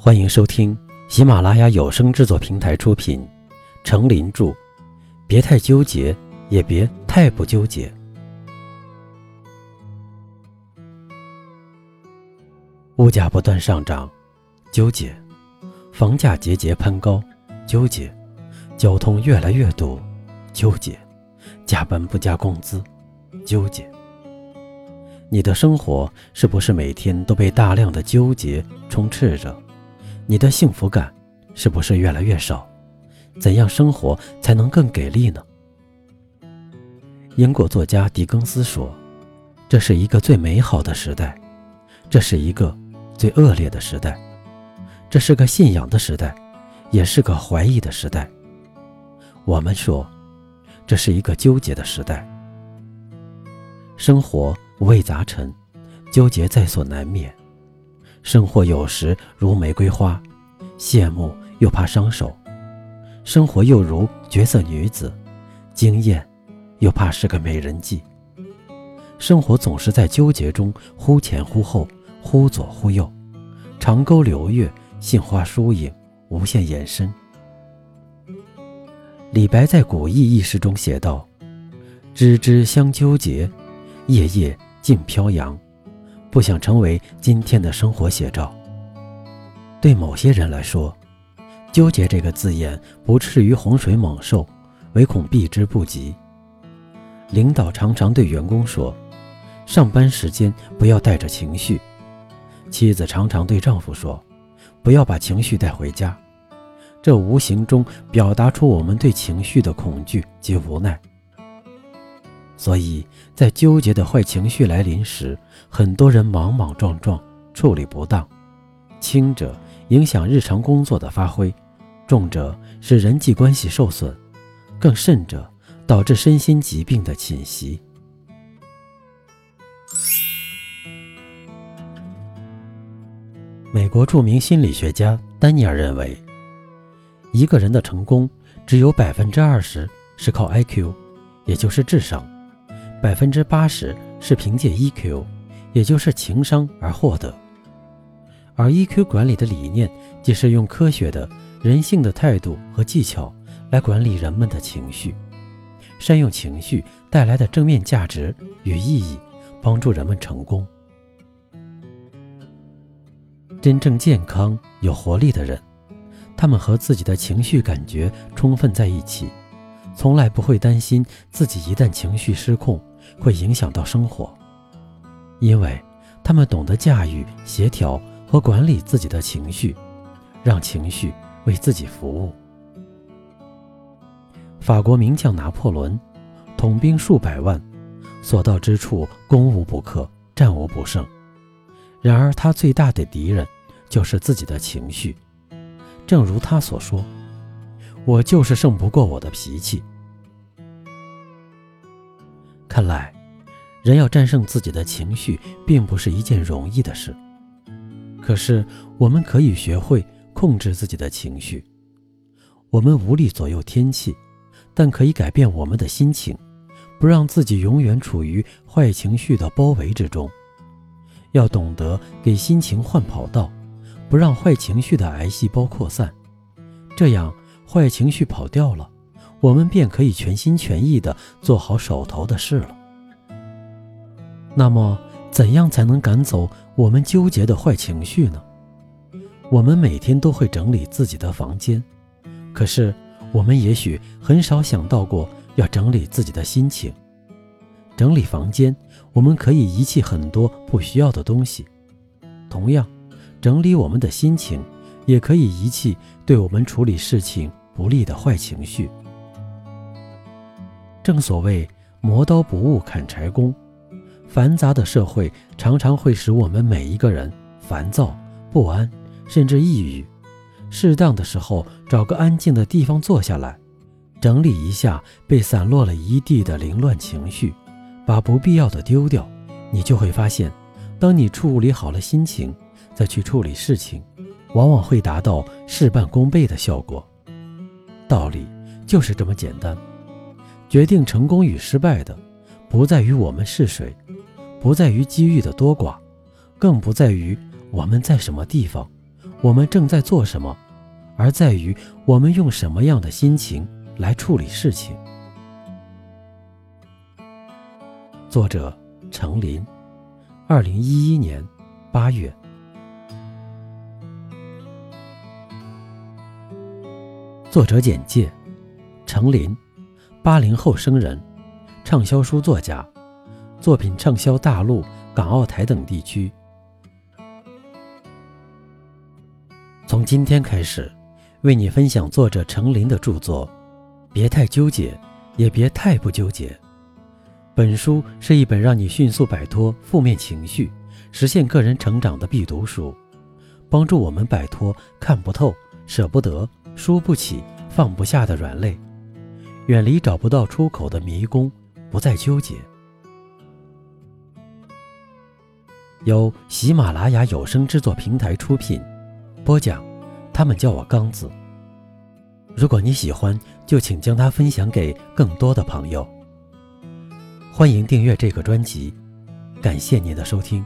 欢迎收听喜马拉雅有声制作平台出品，《成林著》。别太纠结，也别太不纠结。物价不断上涨，纠结；房价节节攀高，纠结；交通越来越堵，纠结；加班不加工资，纠结。你的生活是不是每天都被大量的纠结充斥着？你的幸福感是不是越来越少？怎样生活才能更给力呢？英国作家狄更斯说：“这是一个最美好的时代，这是一个最恶劣的时代，这是个信仰的时代，也是个怀疑的时代。”我们说，这是一个纠结的时代。生活五味杂陈，纠结在所难免。生活有时如玫瑰花，羡慕又怕伤手；生活又如绝色女子，惊艳又怕是个美人计。生活总是在纠结中忽前忽后，忽左忽右，长沟流月，杏花疏影，无限延伸。李白在《古意》一诗中写道：“枝枝相纠结，叶叶尽飘扬。”不想成为今天的生活写照。对某些人来说，“纠结”这个字眼不至于洪水猛兽，唯恐避之不及。领导常常对员工说：“上班时间不要带着情绪。”妻子常常对丈夫说：“不要把情绪带回家。”这无形中表达出我们对情绪的恐惧及无奈。所以在纠结的坏情绪来临时，很多人莽莽撞撞，处理不当，轻者影响日常工作的发挥，重者使人际关系受损，更甚者导致身心疾病的侵袭。美国著名心理学家丹尼尔认为，一个人的成功只有百分之二十是靠 IQ，也就是智商。百分之八十是凭借 EQ，也就是情商而获得，而 EQ 管理的理念，即是用科学的、人性的态度和技巧来管理人们的情绪，善用情绪带来的正面价值与意义，帮助人们成功。真正健康有活力的人，他们和自己的情绪感觉充分在一起，从来不会担心自己一旦情绪失控。会影响到生活，因为他们懂得驾驭、协调和管理自己的情绪，让情绪为自己服务。法国名将拿破仑，统兵数百万，所到之处攻无不克，战无不胜。然而他最大的敌人就是自己的情绪，正如他所说：“我就是胜不过我的脾气。”看来，人要战胜自己的情绪，并不是一件容易的事。可是，我们可以学会控制自己的情绪。我们无力左右天气，但可以改变我们的心情，不让自己永远处于坏情绪的包围之中。要懂得给心情换跑道，不让坏情绪的癌细胞扩散。这样，坏情绪跑掉了。我们便可以全心全意地做好手头的事了。那么，怎样才能赶走我们纠结的坏情绪呢？我们每天都会整理自己的房间，可是我们也许很少想到过要整理自己的心情。整理房间，我们可以遗弃很多不需要的东西；同样，整理我们的心情，也可以遗弃对我们处理事情不利的坏情绪。正所谓磨刀不误砍柴工，繁杂的社会常常会使我们每一个人烦躁不安，甚至抑郁。适当的时候，找个安静的地方坐下来，整理一下被散落了一地的凌乱情绪，把不必要的丢掉，你就会发现，当你处理好了心情，再去处理事情，往往会达到事半功倍的效果。道理就是这么简单。决定成功与失败的，不在于我们是谁，不在于机遇的多寡，更不在于我们在什么地方，我们正在做什么，而在于我们用什么样的心情来处理事情。作者：程林，二零一一年八月。作者简介：程林，八零后生人，畅销书作家，作品畅销大陆、港澳台等地区。从今天开始，为你分享作者程林的著作。别太纠结，也别太不纠结。本书是一本让你迅速摆脱负面情绪、实现个人成长的必读书，帮助我们摆脱看不透、舍不得、输不起、放不下的软肋，远离找不到出口的迷宫，不再纠结。由喜马拉雅有声制作平台出品。播讲，他们叫我刚子。如果你喜欢，就请将它分享给更多的朋友。欢迎订阅这个专辑，感谢您的收听。